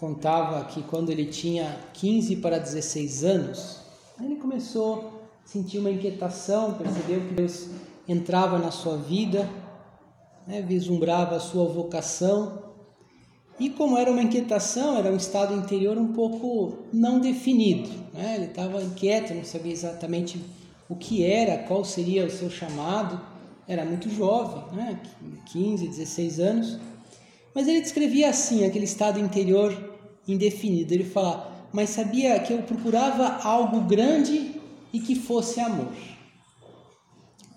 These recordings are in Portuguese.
contava que quando ele tinha 15 para 16 anos, ele começou a sentir uma inquietação, percebeu que Deus entrava na sua vida, né, vislumbrava a sua vocação. E como era uma inquietação, era um estado interior um pouco não definido. Né? Ele estava inquieto, não sabia exatamente o que era, qual seria o seu chamado. Era muito jovem, né? 15, 16 anos. Mas ele descrevia assim aquele estado interior indefinido. Ele fala, mas sabia que eu procurava algo grande e que fosse amor.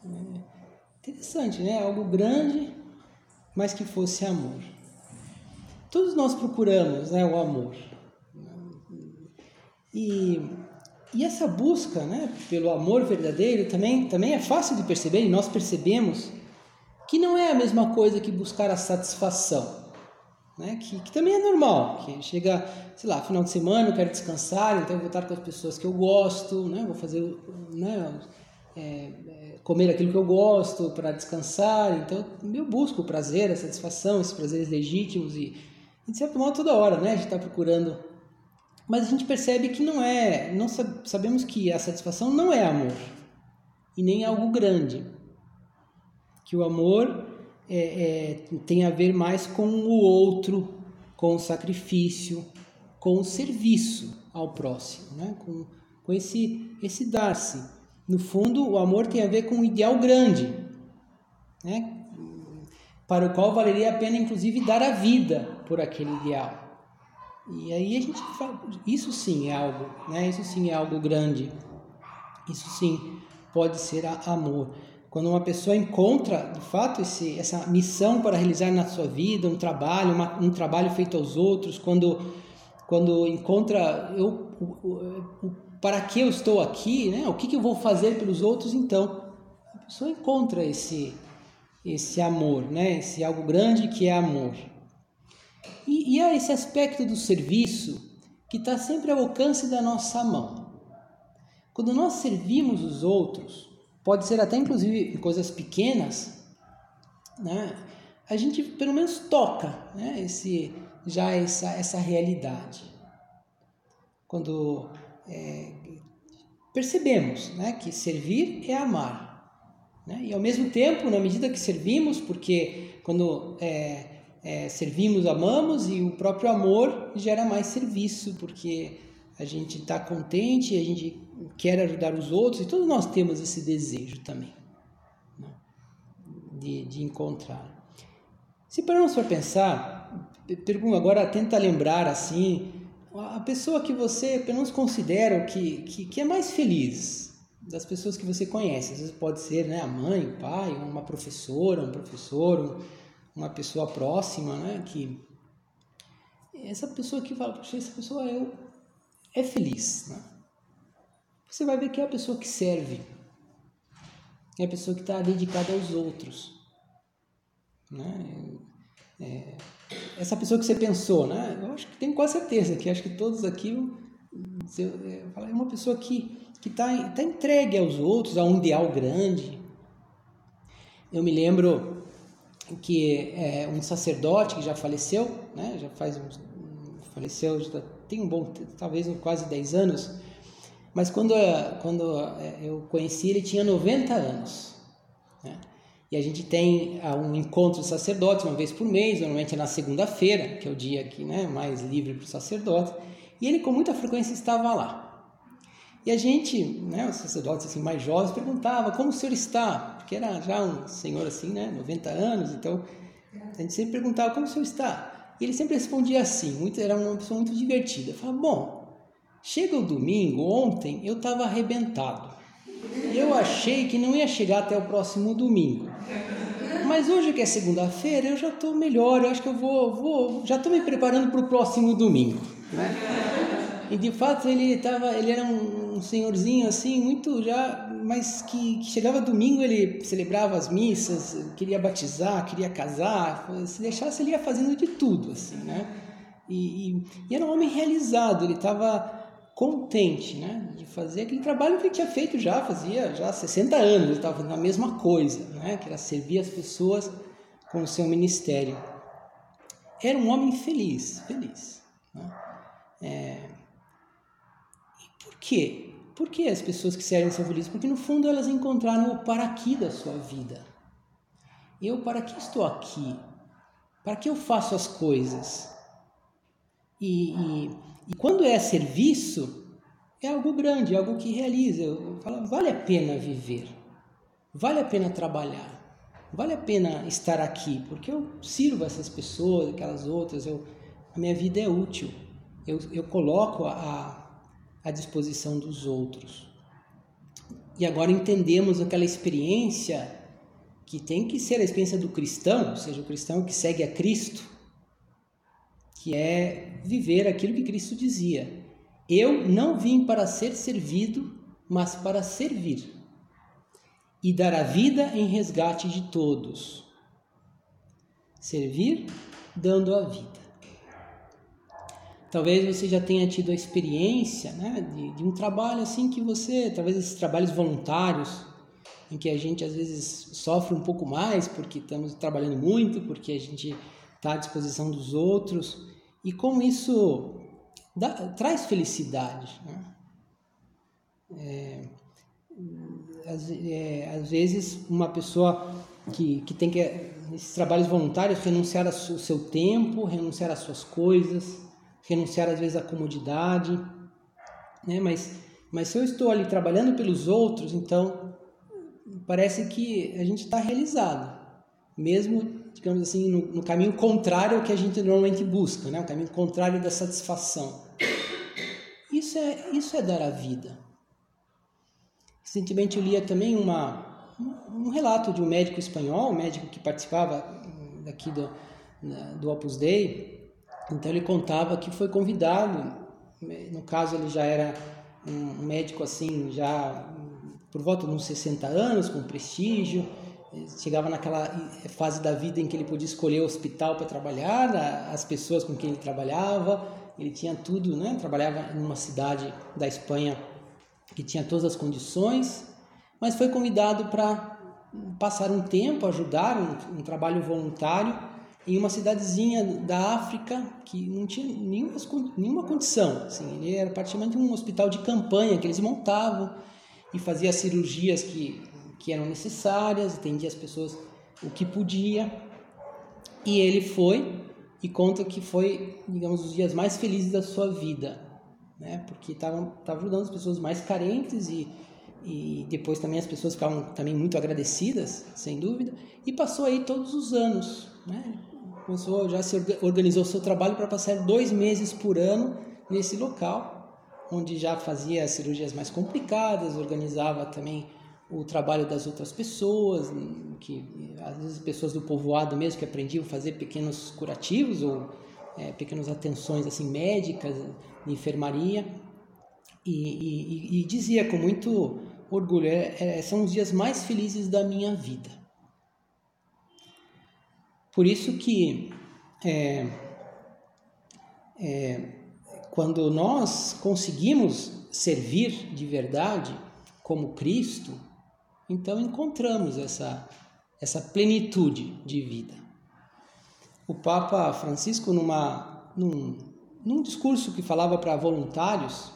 É interessante, né? Algo grande, mas que fosse amor. Todos nós procuramos né, o amor. E, e essa busca né, pelo amor verdadeiro também, também é fácil de perceber, e nós percebemos que não é a mesma coisa que buscar a satisfação né? Que, que, também é normal, que chega, sei lá, final de semana, eu quero descansar, então eu vou estar com as pessoas que eu gosto, né? Vou fazer, né? É, é, comer aquilo que eu gosto para descansar, então eu busco o prazer, a satisfação, esses prazeres legítimos e, de certo modo, toda hora, né? A gente está procurando, mas a gente percebe que não é, não sabemos que a satisfação não é amor e nem algo grande, que o amor é, é, tem a ver mais com o outro, com o sacrifício, com o serviço ao próximo, né? com, com esse, esse dar-se. No fundo, o amor tem a ver com um ideal grande, né? para o qual valeria a pena, inclusive, dar a vida por aquele ideal. E aí a gente fala, isso sim é algo, né? Isso sim é algo grande. Isso sim pode ser amor. Quando uma pessoa encontra, de fato, esse, essa missão para realizar na sua vida, um trabalho, uma, um trabalho feito aos outros, quando, quando encontra eu, o, o, para que eu estou aqui, né? o que, que eu vou fazer pelos outros, então a pessoa encontra esse, esse amor, né? esse algo grande que é amor. E, e há esse aspecto do serviço que está sempre ao alcance da nossa mão. Quando nós servimos os outros, pode ser até inclusive coisas pequenas, né? A gente pelo menos toca, né? Esse já essa essa realidade. Quando é, percebemos, né? Que servir é amar, né? E ao mesmo tempo, na medida que servimos, porque quando é, é, servimos, amamos e o próprio amor gera mais serviço, porque a gente está contente, a gente quer ajudar os outros, e todos nós temos esse desejo também né? de, de encontrar. Se pararmos para pensar, pergunto agora, tenta lembrar assim, a pessoa que você pelo menos considera que, que, que é mais feliz das pessoas que você conhece. Às vezes pode ser né, a mãe, o pai, uma professora, um professor, uma pessoa próxima, né, que essa pessoa que fala, essa pessoa eu é feliz. Né? Você vai ver que é a pessoa que serve, é a pessoa que está dedicada aos outros. Né? É, essa pessoa que você pensou, né? eu acho que tenho quase certeza que acho que todos aqui é, é uma pessoa que que está tá entregue aos outros, a um ideal grande. Eu me lembro que é, um sacerdote que já faleceu, né? já faz uns, faleceu já tem um bom, talvez quase 10 anos, mas quando, quando é, eu conheci ele tinha 90 anos. Né? E a gente tem ah, um encontro de sacerdotes uma vez por mês, normalmente é na segunda-feira, que é o dia que, né, mais livre para o sacerdote, e ele com muita frequência estava lá. E a gente, né, os sacerdotes assim, mais jovens, perguntava como o senhor está, porque era já um senhor assim, né, 90 anos, então a gente sempre perguntava como o senhor está. Ele sempre respondia assim, muito, era uma pessoa muito divertida. Falava, bom, chega o domingo, ontem eu estava arrebentado. Eu achei que não ia chegar até o próximo domingo. Mas hoje que é segunda-feira, eu já estou melhor, eu acho que eu vou, vou já estou me preparando para o próximo domingo. Né? E de fato ele tava, ele era um senhorzinho assim, muito já, mas que, que, chegava domingo ele celebrava as missas, queria batizar, queria casar, se deixasse ele ia fazendo de tudo assim, né? E, e, e era um homem realizado, ele estava contente, né, de fazer aquele trabalho que ele tinha feito já, fazia já 60 anos, ele estava fazendo a mesma coisa, né, que era servir as pessoas com o seu ministério. Era um homem feliz, feliz. Né? É, quê? Por que as pessoas que servem são felizes? Porque no fundo elas encontraram o para da sua vida. Eu para que estou aqui? Para que eu faço as coisas? E, e, e quando é serviço, é algo grande, é algo que realiza. Eu falo, vale a pena viver, vale a pena trabalhar, vale a pena estar aqui, porque eu sirvo essas pessoas, aquelas outras, eu, a minha vida é útil. Eu, eu coloco a, à disposição dos outros. E agora entendemos aquela experiência que tem que ser a experiência do cristão, ou seja, o cristão que segue a Cristo, que é viver aquilo que Cristo dizia: Eu não vim para ser servido, mas para servir e dar a vida em resgate de todos. Servir dando a vida. Talvez você já tenha tido a experiência né, de, de, um trabalho assim que você, talvez esses trabalhos voluntários, em que a gente às vezes sofre um pouco mais porque estamos trabalhando muito, porque a gente está à disposição dos outros, e como isso dá, traz felicidade. Né? É, às, é, às, vezes uma pessoa que, que tem que, esses trabalhos voluntários, renunciar ao seu tempo, renunciar às suas coisas, renunciar às vezes à comodidade, né? Mas, mas se eu estou ali trabalhando pelos outros, então parece que a gente está realizado, mesmo, digamos assim, no, no, caminho contrário ao que a gente normalmente busca, né? O caminho contrário da satisfação. Isso é, isso é dar a vida. Recentemente eu lia também uma, um relato de um médico espanhol, um médico que participava daqui do, do Opus Dei, então ele contava que foi convidado, no caso ele já era um médico assim, já por volta de uns 60 anos, com prestígio, chegava naquela fase da vida em que ele podia escolher o hospital para trabalhar, as pessoas com quem ele trabalhava, ele tinha tudo, né? Trabalhava em uma cidade da Espanha que tinha todas as condições, mas foi convidado para passar um tempo, ajudar um, um trabalho voluntário em uma cidadezinha da África que não tinha nenhuma, nenhuma condição. Assim, ele era praticamente um hospital de campanha que eles montavam e fazia as cirurgias que, que eram necessárias, atendia as pessoas o que podia. E ele foi e conta que foi, digamos, os dias mais felizes da sua vida, né? porque estava ajudando as pessoas mais carentes e, e depois também as pessoas ficavam também muito agradecidas, sem dúvida, e passou aí todos os anos, né? Começou, já se organizou seu trabalho para passar dois meses por ano nesse local, onde já fazia cirurgias mais complicadas, organizava também o trabalho das outras pessoas, que às vezes pessoas do povoado mesmo que aprendiam a fazer pequenos curativos ou é, pequenas atenções assim médicas de enfermaria. E, e, e dizia com muito orgulho é, é, são os dias mais felizes da minha vida por isso que é, é, quando nós conseguimos servir de verdade como Cristo, então encontramos essa, essa plenitude de vida. O Papa Francisco, numa, num, num discurso que falava para voluntários,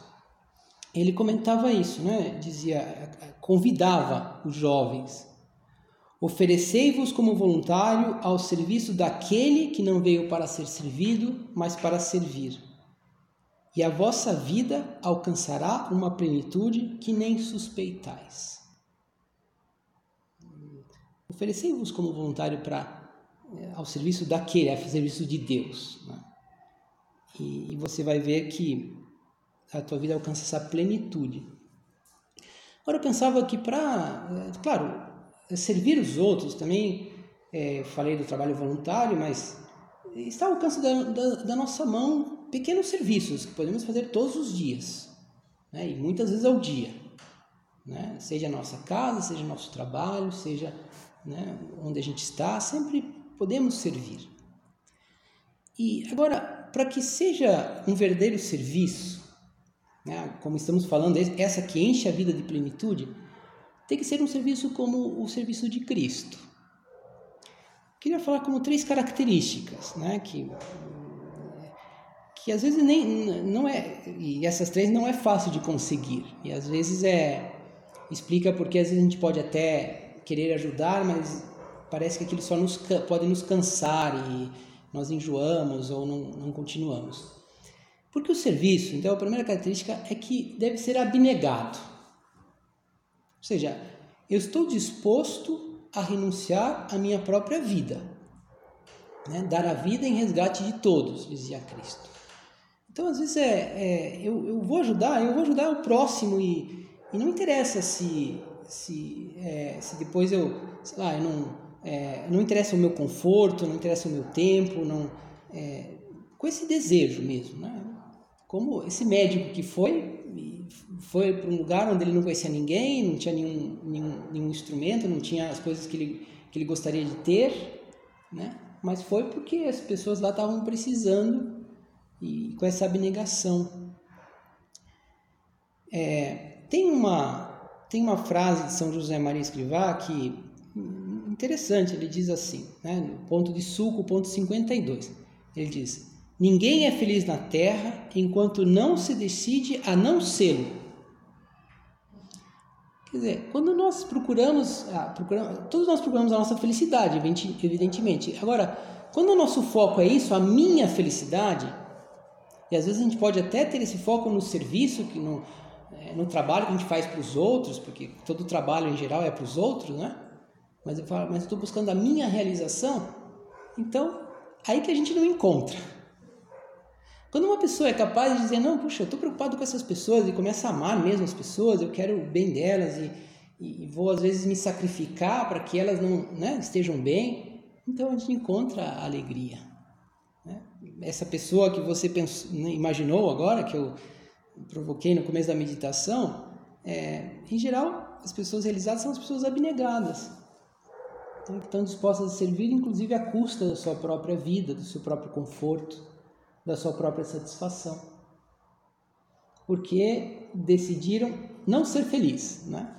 ele comentava isso, né? dizia, convidava os jovens Oferecei-vos como voluntário ao serviço daquele que não veio para ser servido, mas para servir. e a vossa vida alcançará uma plenitude que nem suspeitais. Oferecei-vos como voluntário para eh, ao serviço daquele, ao serviço de Deus. Né? E, e você vai ver que a tua vida alcança essa plenitude. Agora eu pensava que para, eh, claro, servir os outros também, é, falei do trabalho voluntário, mas está ao alcance da, da, da, nossa mão pequenos serviços que podemos fazer todos os dias, né? e muitas vezes ao dia. Né? Seja a nossa casa, seja nosso trabalho, seja né, onde a gente está, sempre podemos servir. E agora, para que seja um verdadeiro serviço, né, como estamos falando, essa que enche a vida de plenitude, tem que ser um serviço como o serviço de Cristo. Queria falar como três características, né, que que às vezes nem não é e essas três não é fácil de conseguir e às vezes é explica porque às vezes a gente pode até querer ajudar, mas parece que aquilo só nos, pode nos cansar e nós enjoamos ou não, não continuamos. Porque o serviço, então, a primeira característica é que deve ser abnegado. Ou seja, eu estou disposto a renunciar à minha própria vida. Né? Dar a vida em resgate de todos, dizia Cristo. Então, às vezes, é, é eu, eu vou ajudar, eu vou ajudar o próximo e, e não interessa se se, é, se depois eu, sei lá, eu não, é, não interessa o meu conforto, não interessa o meu tempo, não, é, com esse desejo mesmo, né? Como esse médico que foi, foi para um lugar onde ele não conhecia ninguém, não tinha nenhum, nenhum, nenhum instrumento, não tinha as coisas que ele, que ele gostaria de ter, né? Mas foi porque as pessoas lá estavam precisando e com essa abnegação. É, tem uma tem uma frase de São José Maria Escrivá que interessante, ele diz assim, né, no ponto de suco, ponto 52. Ele diz: Ninguém é feliz na terra enquanto não se decide a não ser. Quer dizer, quando nós procuramos, ah, procuramos, todos nós procuramos a nossa felicidade, evidentemente. Agora, quando o nosso foco é isso, a minha felicidade, e às vezes a gente pode até ter esse foco no serviço, que no, é, no trabalho que a gente faz para os outros, porque todo trabalho em geral é para os outros, né? Mas eu falo, mas estou buscando a minha realização. Então, aí que a gente não encontra. Quando uma pessoa é capaz de dizer, não, puxa, eu estou preocupado com essas pessoas e começa a amar mesmo as pessoas, eu quero o bem delas e, e, vou às vezes me sacrificar para que elas não né, estejam bem, então a gente encontra a alegria. Né? Essa pessoa que você pensou, né, imaginou agora, que eu provoquei no começo da meditação, é, em geral, as pessoas realizadas são as pessoas abnegadas, então, que estão dispostas a servir, inclusive à custa da sua própria vida, do seu próprio conforto, da sua própria satisfação, porque decidiram não ser felizes, né?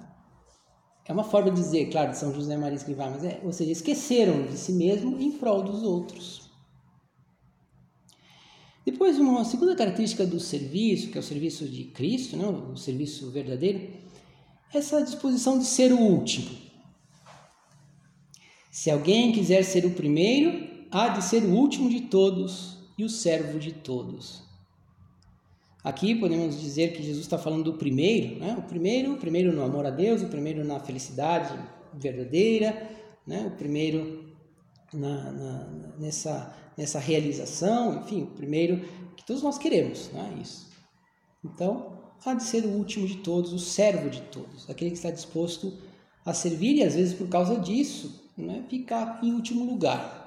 É uma forma de dizer, claro, de São José Maria Escrivá, mas é, ou seja, esqueceram de si mesmo em prol dos outros. Depois, uma segunda característica do serviço, que é o serviço de Cristo, né, o serviço verdadeiro, é essa disposição de ser o último. Se alguém quiser ser o primeiro, há de ser o último de todos e o servo de todos. Aqui podemos dizer que Jesus está falando do primeiro, né? o primeiro, o primeiro no amor a Deus, o primeiro na felicidade verdadeira, né? o primeiro na, na, nessa nessa realização, enfim, o primeiro que todos nós queremos, não é isso. Então, há de ser o último de todos, o servo de todos, aquele que está disposto a servir e às vezes por causa disso, né, ficar em último lugar.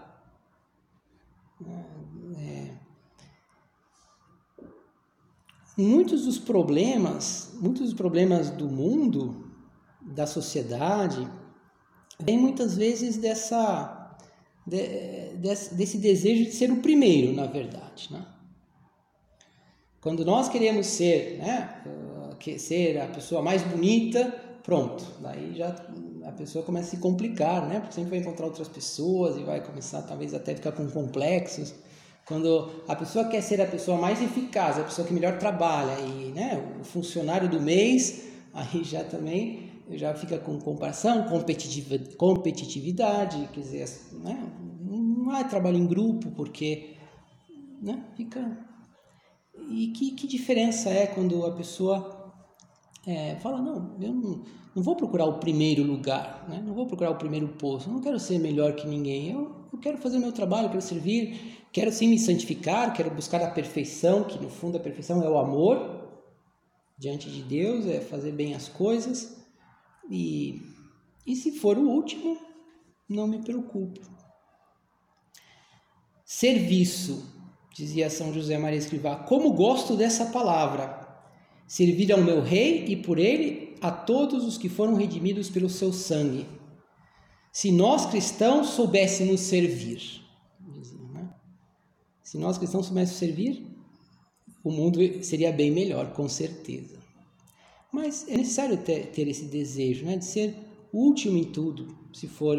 É, muitos dos problemas, muitos dos problemas do mundo, da sociedade, vêm muitas vezes dessa de, desse, desse, desejo de ser o primeiro, na verdade. Né? Quando nós queremos ser, né, ser a pessoa mais bonita, pronto, daí já a pessoa começa a se complicar, né? Porque sempre vai encontrar outras pessoas e vai começar talvez até ficar com complexos. Quando a pessoa quer ser a pessoa mais eficaz, a pessoa que melhor trabalha e, né, o funcionário do mês, aí já também já fica com comparação, competitividade, quer dizer, né? não há trabalho em grupo, porque né? fica. E que, que diferença é quando a pessoa é, fala, não, eu não, não, vou procurar o primeiro lugar, né? não vou procurar o primeiro posto, não quero ser melhor que ninguém, eu, eu quero fazer o meu trabalho, quero servir, quero sim me santificar, quero buscar a perfeição, que no fundo a perfeição é o amor diante de Deus, é fazer bem as coisas, e, e se for o último, não me preocupo. Serviço, dizia São José Maria Escrivá, como gosto dessa palavra. Servir ao meu rei e por ele a todos os que foram redimidos pelo seu sangue. Se nós cristãos soubéssemos servir, se nós cristãos soubéssemos servir, o mundo seria bem melhor, com certeza. Mas é necessário ter, ter esse desejo né? de ser último em tudo, se for.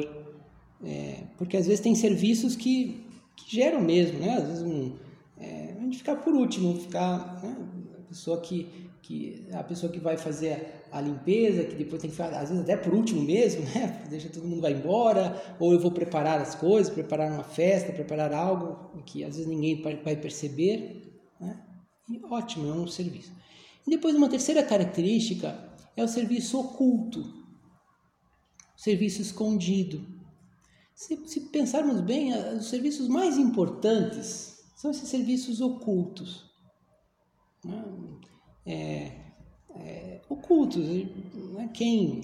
É, porque às vezes tem serviços que, que geram mesmo, né? Às vezes um, é, a gente ficar por último, ficar né? a pessoa que, que a pessoa que vai fazer a limpeza, que depois tem que ficar, às vezes até por último mesmo, né? Deixa todo mundo vai embora, ou eu vou preparar as coisas, preparar uma festa, preparar algo que às vezes ninguém vai perceber, né? E ótimo, é um serviço. E depois uma terceira característica é o serviço oculto serviço escondido. Se, se pensarmos bem, os serviços mais importantes são esses serviços ocultos. Né? É, é, ocultos. Né? Quem,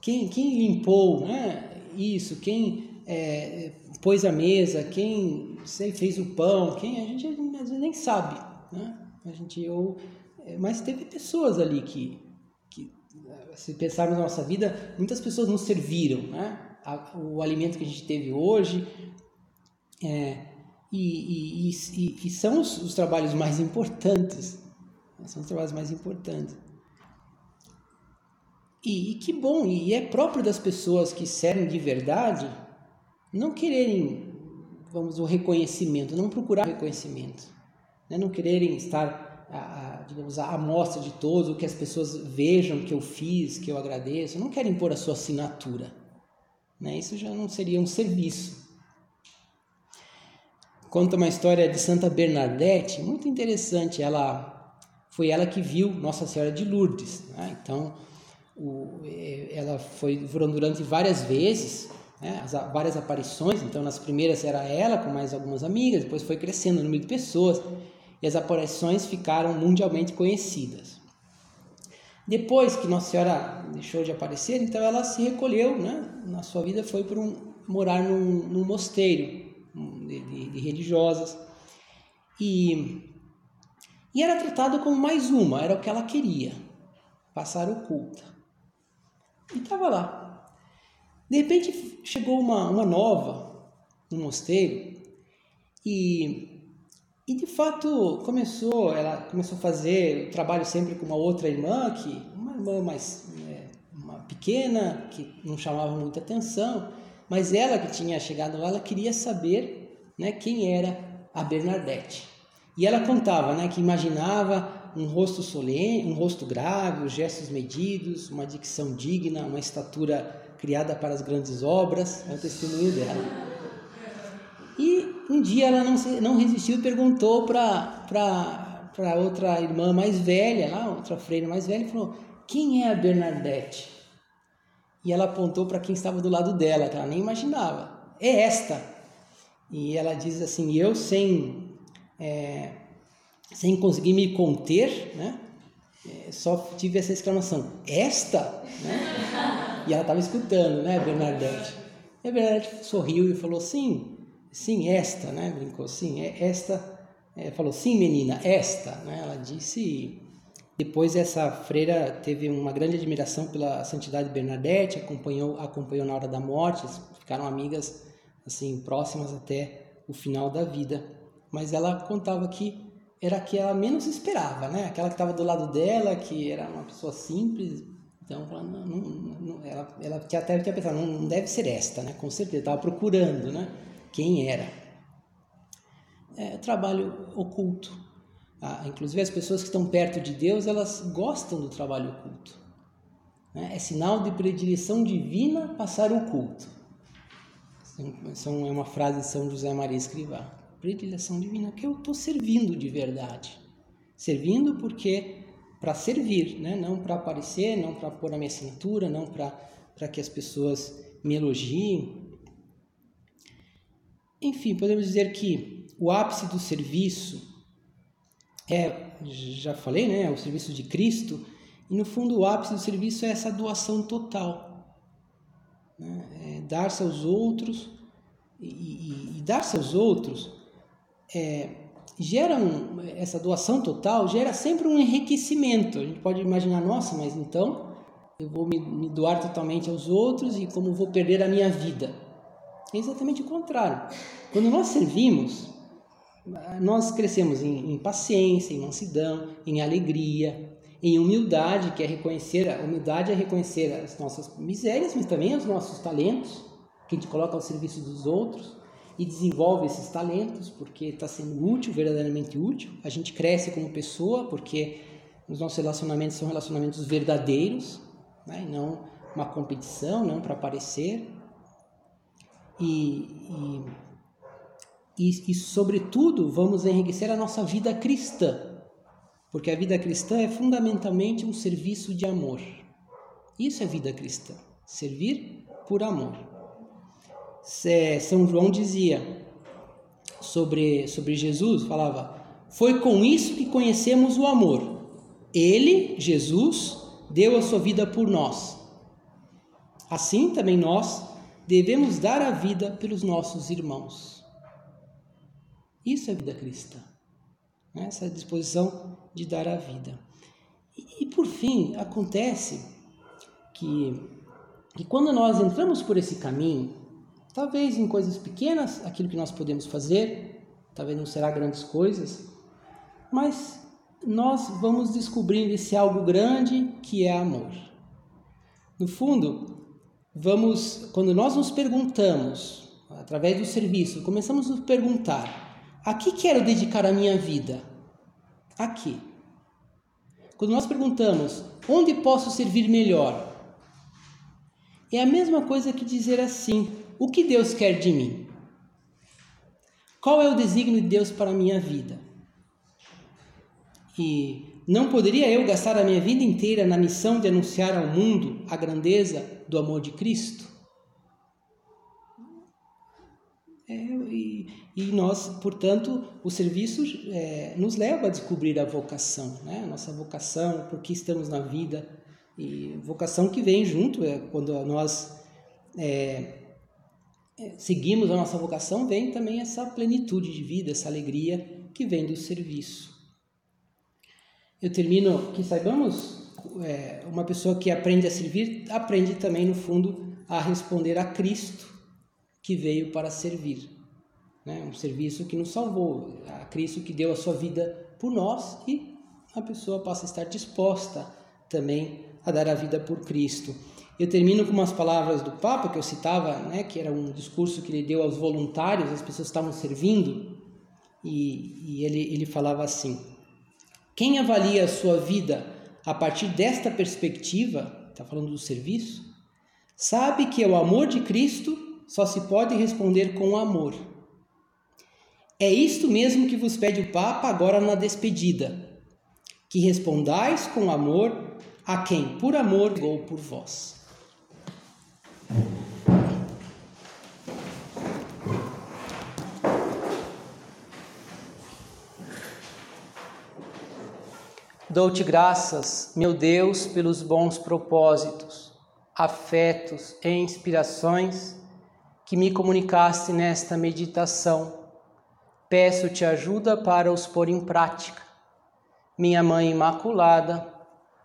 quem, quem limpou né? isso, quem é, pôs a mesa, quem sei, fez o pão, quem a gente às vezes nem sabe. Né? A gente, ou, é, mas teve pessoas ali que, se pensarmos na nossa vida, muitas pessoas nos serviram, né? o alimento que a gente teve hoje. É, e, e, e, e, são os, os, trabalhos mais importantes. São os trabalhos mais importantes. E, e que bom, e é próprio das pessoas que servem de verdade não quererem, vamos, o reconhecimento, não procurar reconhecimento, né? não quererem estar a, a, digamos, a amostra de todos, o que as pessoas vejam que eu fiz, que eu agradeço. Não quero impor a sua assinatura. Né? Isso já não seria um serviço. Conta uma história de Santa Bernadette, muito interessante. Ela foi ela que viu Nossa Senhora de Lourdes. Né? Então, o, é, ela foi durante várias vezes, né? As, várias aparições. Então, nas primeiras era ela com mais algumas amigas, depois foi crescendo o número de pessoas e as aparições ficaram mundialmente conhecidas. Depois que Nossa Senhora deixou de aparecer, então ela se recolheu, né? Na sua vida foi para um, morar num, num mosteiro de, de, de, religiosas e e era tratado como mais uma, era o que ela queria, passar oculta. E estava lá. De repente chegou uma, uma nova no mosteiro e e de fato começou, ela começou a fazer trabalho sempre com uma outra irmã, que uma irmã mais é, uma pequena, que não chamava muita atenção, mas ela que tinha chegado lá, ela queria saber né, quem era a Bernadette. E ela contava né, que imaginava um rosto solene, um rosto grave, os gestos medidos, uma dicção digna, uma estatura criada para as grandes obras, é o testemunho dela. E um dia ela não, se, não resistiu e perguntou para outra irmã mais velha, lá, outra freira mais velha, e falou: Quem é a Bernadette? E ela apontou para quem estava do lado dela, que ela nem imaginava: É esta. E ela diz assim: Eu, sem, é, sem conseguir me conter, né? É, só tive essa exclamação: Esta? Né? E ela estava escutando, né, Bernadette? E a Bernadette sorriu e falou: Sim, sim, esta, né? Brincou, sim, é esta. É, falou, sim, menina, esta, né? Ela disse. Depois essa freira teve uma grande admiração pela santidade de Bernadette, acompanhou, acompanhou na hora da morte, ficaram amigas assim próximas até o final da vida. Mas ela contava que era a que ela menos esperava, né? Aquela que estava do lado dela, que era uma pessoa simples, então, ela, não, não, ela, ela até tinha pensado, não, não deve ser esta, né? Com certeza, estava procurando, né? quem era. É trabalho oculto. Ah, inclusive as pessoas que estão perto de Deus, elas gostam do trabalho oculto. Né? É sinal de predileção divina passar o culto. São, é uma frase de São José Maria Escrivá. Predileção divina, que eu estou servindo de verdade. Servindo porque para servir, né? não para aparecer, não para pôr a minha assinatura, não para que as pessoas me elogiem. Enfim, podemos dizer que o ápice do serviço é, já falei, né, o serviço de Cristo, e no fundo o ápice do serviço é essa doação total. Né? É dar-se aos outros, e, e, e dar-se aos outros é, gera um, essa doação total gera sempre um enriquecimento. A gente pode imaginar, nossa, mas então eu vou me, me doar totalmente aos outros e como vou perder a minha vida? É exatamente o contrário. Quando nós servimos, nós crescemos em, em paciência, em mansidão, em alegria, em humildade, que é reconhecer, a humildade é reconhecer as nossas misérias, mas também os nossos talentos, que a gente coloca ao serviço dos outros e desenvolve esses talentos porque está sendo útil, verdadeiramente útil. A gente cresce como pessoa porque os nossos relacionamentos são relacionamentos verdadeiros, né? não uma competição, não para aparecer. E, e, e, e, sobretudo, vamos enriquecer a nossa vida cristã, porque a vida cristã é fundamentalmente um serviço de amor. Isso é vida cristã, servir por amor. São João dizia sobre, sobre Jesus, falava, foi com isso que conhecemos o amor. Ele, Jesus, deu a sua vida por nós. Assim também nós devemos dar a vida pelos nossos irmãos. Isso é vida cristã. Né? Essa disposição de dar a vida. E, e por fim, acontece que, que quando nós entramos por esse caminho, Talvez em coisas pequenas, aquilo que nós podemos fazer, talvez não será grandes coisas, mas nós vamos descobrindo esse algo grande que é amor. No fundo, vamos, quando nós nos perguntamos, através do serviço, começamos a nos perguntar: a que quero dedicar a minha vida? Aqui. Quando nós perguntamos: onde posso servir melhor? É a mesma coisa que dizer assim: o que Deus quer de mim? Qual é o desígnio de Deus para a minha vida? E não poderia eu gastar a minha vida inteira na missão de anunciar ao mundo a grandeza do amor de Cristo? É, e, e, nós, portanto, o serviço é, nos leva a descobrir a vocação, né? a nossa vocação, por que estamos na vida, e vocação que vem junto, é, quando nós é, seguimos a nossa vocação, vem também essa plenitude de vida, essa alegria que vem do serviço. Eu termino que saibamos, é, uma pessoa que aprende a servir, aprende também, no fundo, a responder a Cristo, que veio para servir. Né? Um serviço que nos salvou, a Cristo que deu a sua vida por nós e a pessoa passa a estar disposta também a dar a vida por Cristo. Eu termino com umas palavras do Papa que eu citava, né, que era um discurso que ele deu aos voluntários, as pessoas estavam servindo, e, e ele, ele falava assim: Quem avalia a sua vida a partir desta perspectiva, está falando do serviço, sabe que o amor de Cristo só se pode responder com amor. É isto mesmo que vos pede o Papa agora na despedida, que respondais com amor a quem por amor ligou por vós. Dou-te graças, meu Deus, pelos bons propósitos, afetos e inspirações que me comunicaste nesta meditação. Peço-te ajuda para os pôr em prática. Minha Mãe Imaculada,